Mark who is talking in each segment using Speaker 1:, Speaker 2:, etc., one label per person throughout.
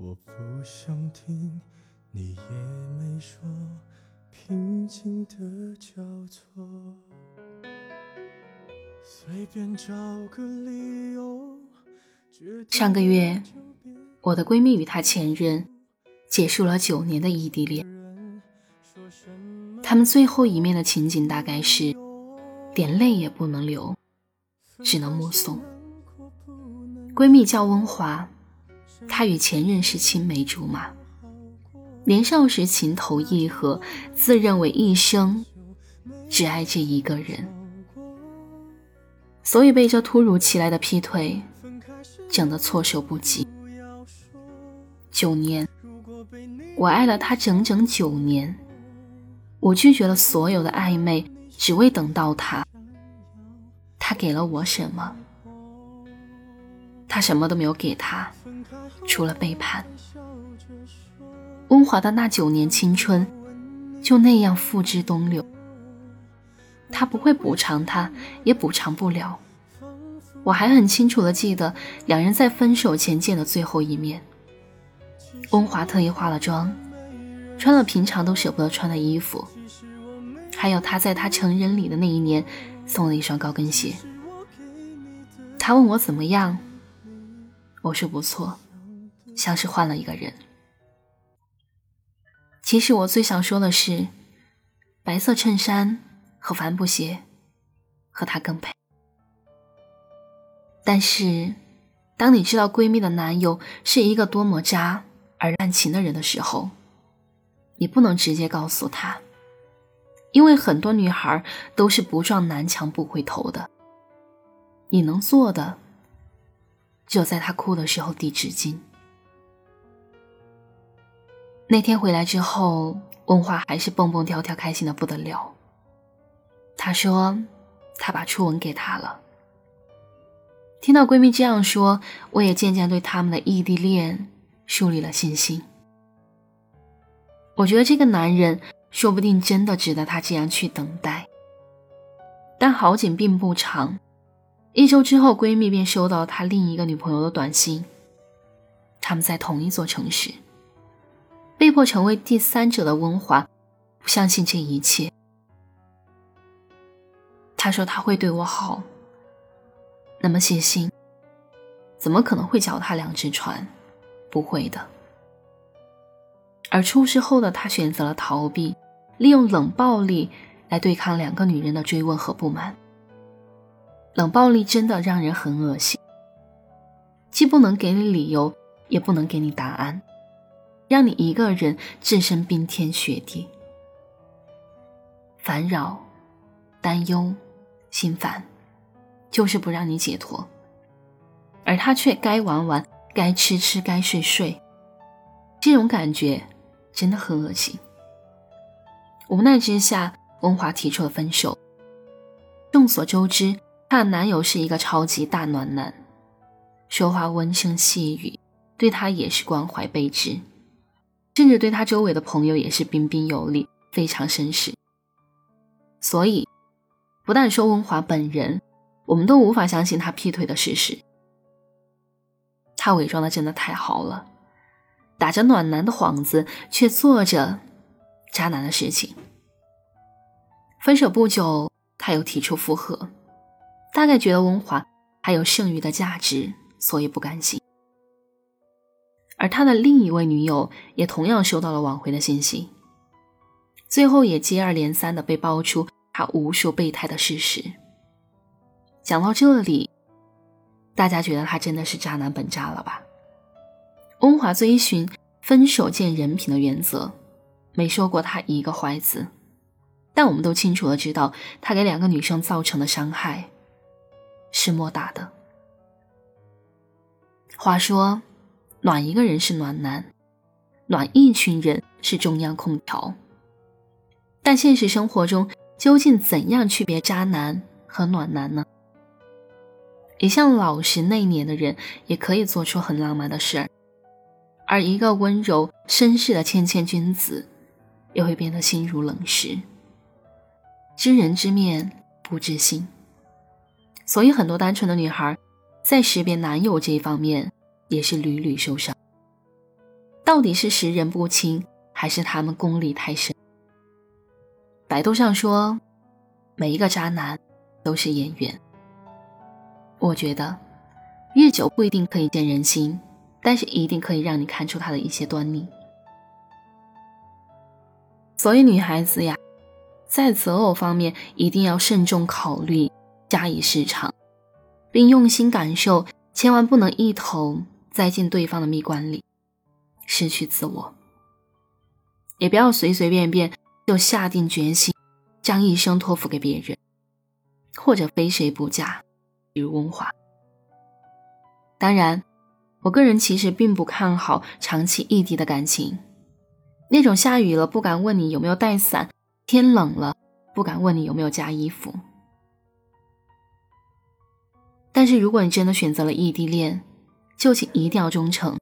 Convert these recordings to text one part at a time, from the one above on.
Speaker 1: 我不想听，你也没说，平静的交错。随便找个理由。
Speaker 2: 上个月，我的闺蜜与她前任结束了九年的异地恋。他们最后一面的情景大概是，点泪也不能流，只能目送。闺蜜叫温华，他与前任是青梅竹马，年少时情投意合，自认为一生只爱这一个人，所以被这突如其来的劈腿。整得措手不及。九年，我爱了他整整九年，我拒绝了所有的暧昧，只为等到他。他给了我什么？他什么都没有给他，除了背叛。温华的那九年青春，就那样付之东流。他不会补偿他，也补偿不了。我还很清楚的记得两人在分手前见的最后一面。温华特意化了妆，穿了平常都舍不得穿的衣服，还有他在他成人礼的那一年送了一双高跟鞋。他问我怎么样，我说不错，像是换了一个人。其实我最想说的是，白色衬衫和帆布鞋，和他更配。但是，当你知道闺蜜的男友是一个多么渣而滥情的人的时候，你不能直接告诉他，因为很多女孩都是不撞南墙不回头的。你能做的，只有在她哭的时候递纸巾。那天回来之后，问话还是蹦蹦跳跳，开心的不得了。她说，她把初吻给他了。听到闺蜜这样说，我也渐渐对他们的异地恋树立了信心。我觉得这个男人说不定真的值得她这样去等待。但好景并不长，一周之后，闺蜜便收到她另一个女朋友的短信。他们在同一座城市，被迫成为第三者的温华不相信这一切。他说他会对我好。那么细心，怎么可能会脚踏两只船？不会的。而出事后的他选择了逃避，利用冷暴力来对抗两个女人的追问和不满。冷暴力真的让人很恶心，既不能给你理由，也不能给你答案，让你一个人置身冰天雪地，烦扰、担忧、心烦。就是不让你解脱，而他却该玩玩，该吃吃，该睡睡，这种感觉真的很恶心。无奈之下，温华提出了分手。众所周知，她的男友是一个超级大暖男，说话温声细语，对她也是关怀备至，甚至对她周围的朋友也是彬彬有礼，非常绅士。所以，不但说温华本人。我们都无法相信他劈腿的事实。他伪装的真的太好了，打着暖男的幌子，却做着渣男的事情。分手不久，他又提出复合，大概觉得温华还有剩余的价值，所以不甘心。而他的另一位女友也同样收到了挽回的信息，最后也接二连三的被爆出他无数备胎的事实。讲到这里，大家觉得他真的是渣男本渣了吧？温华遵循分手见人品的原则，没说过他一个坏字，但我们都清楚的知道，他给两个女生造成的伤害是莫大的。话说，暖一个人是暖男，暖一群人是中央空调，但现实生活中究竟怎样区别渣男和暖男呢？一向老实内敛的人也可以做出很浪漫的事儿，而一个温柔绅士的谦谦君子，也会变得心如冷石。知人知面不知心，所以很多单纯的女孩，在识别男友这一方面也是屡屡受伤。到底是识人不清，还是他们功力太深？百度上说，每一个渣男都是演员。我觉得，越久不一定可以见人心，但是一定可以让你看出他的一些端倪。所以，女孩子呀，在择偶方面一定要慎重考虑，加以市场，并用心感受，千万不能一头栽进对方的蜜罐里，失去自我。也不要随随便便就下定决心，将一生托付给别人，或者非谁不嫁，比如温华。当然，我个人其实并不看好长期异地的感情。那种下雨了不敢问你有没有带伞，天冷了不敢问你有没有加衣服。但是如果你真的选择了异地恋，就请一定要忠诚，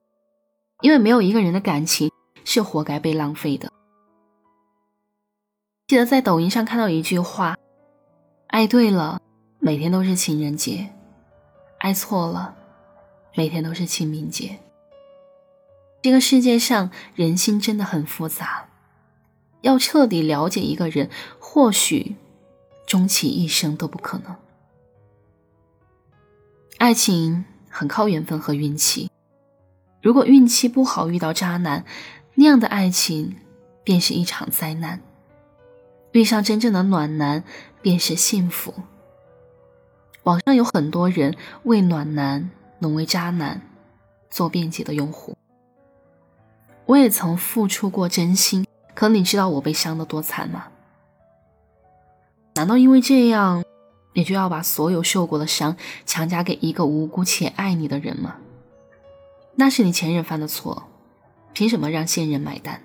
Speaker 2: 因为没有一个人的感情是活该被浪费的。记得在抖音上看到一句话：“爱对了，每天都是情人节；爱错了，每天都是清明节。”这个世界上人心真的很复杂，要彻底了解一个人，或许终其一生都不可能。爱情很靠缘分和运气，如果运气不好遇到渣男，那样的爱情便是一场灾难；遇上真正的暖男，便是幸福。网上有很多人为暖男沦为渣男做辩解的用户。我也曾付出过真心，可你知道我被伤的多惨吗？难道因为这样，你就要把所有受过的伤强加给一个无辜且爱你的人吗？那是你前任犯的错，凭什么让现任买单？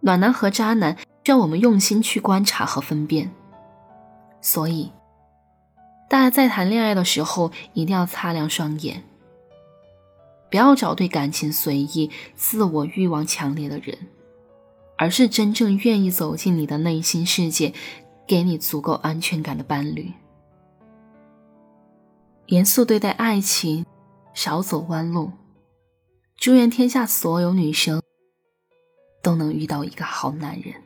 Speaker 2: 暖男和渣男需要我们用心去观察和分辨，所以，大家在谈恋爱的时候一定要擦亮双眼。不要找对感情随意、自我欲望强烈的人，而是真正愿意走进你的内心世界，给你足够安全感的伴侣。严肃对待爱情，少走弯路。祝愿天下所有女生都能遇到一个好男人。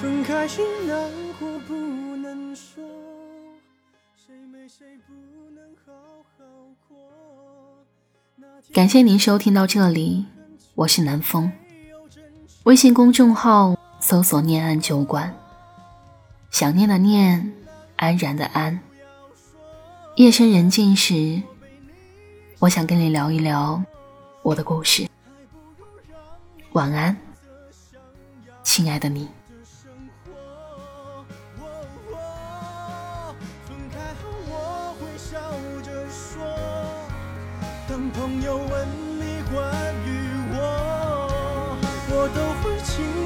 Speaker 1: 分开心难过不能说，谁没谁不能好好过。
Speaker 2: 感谢您收听到这里，我是南风。微信公众号搜索“念安酒馆”，想念的念，安然的安。夜深人静时，我想跟你聊一聊我的故事。晚安，亲爱的你。
Speaker 1: 都会轻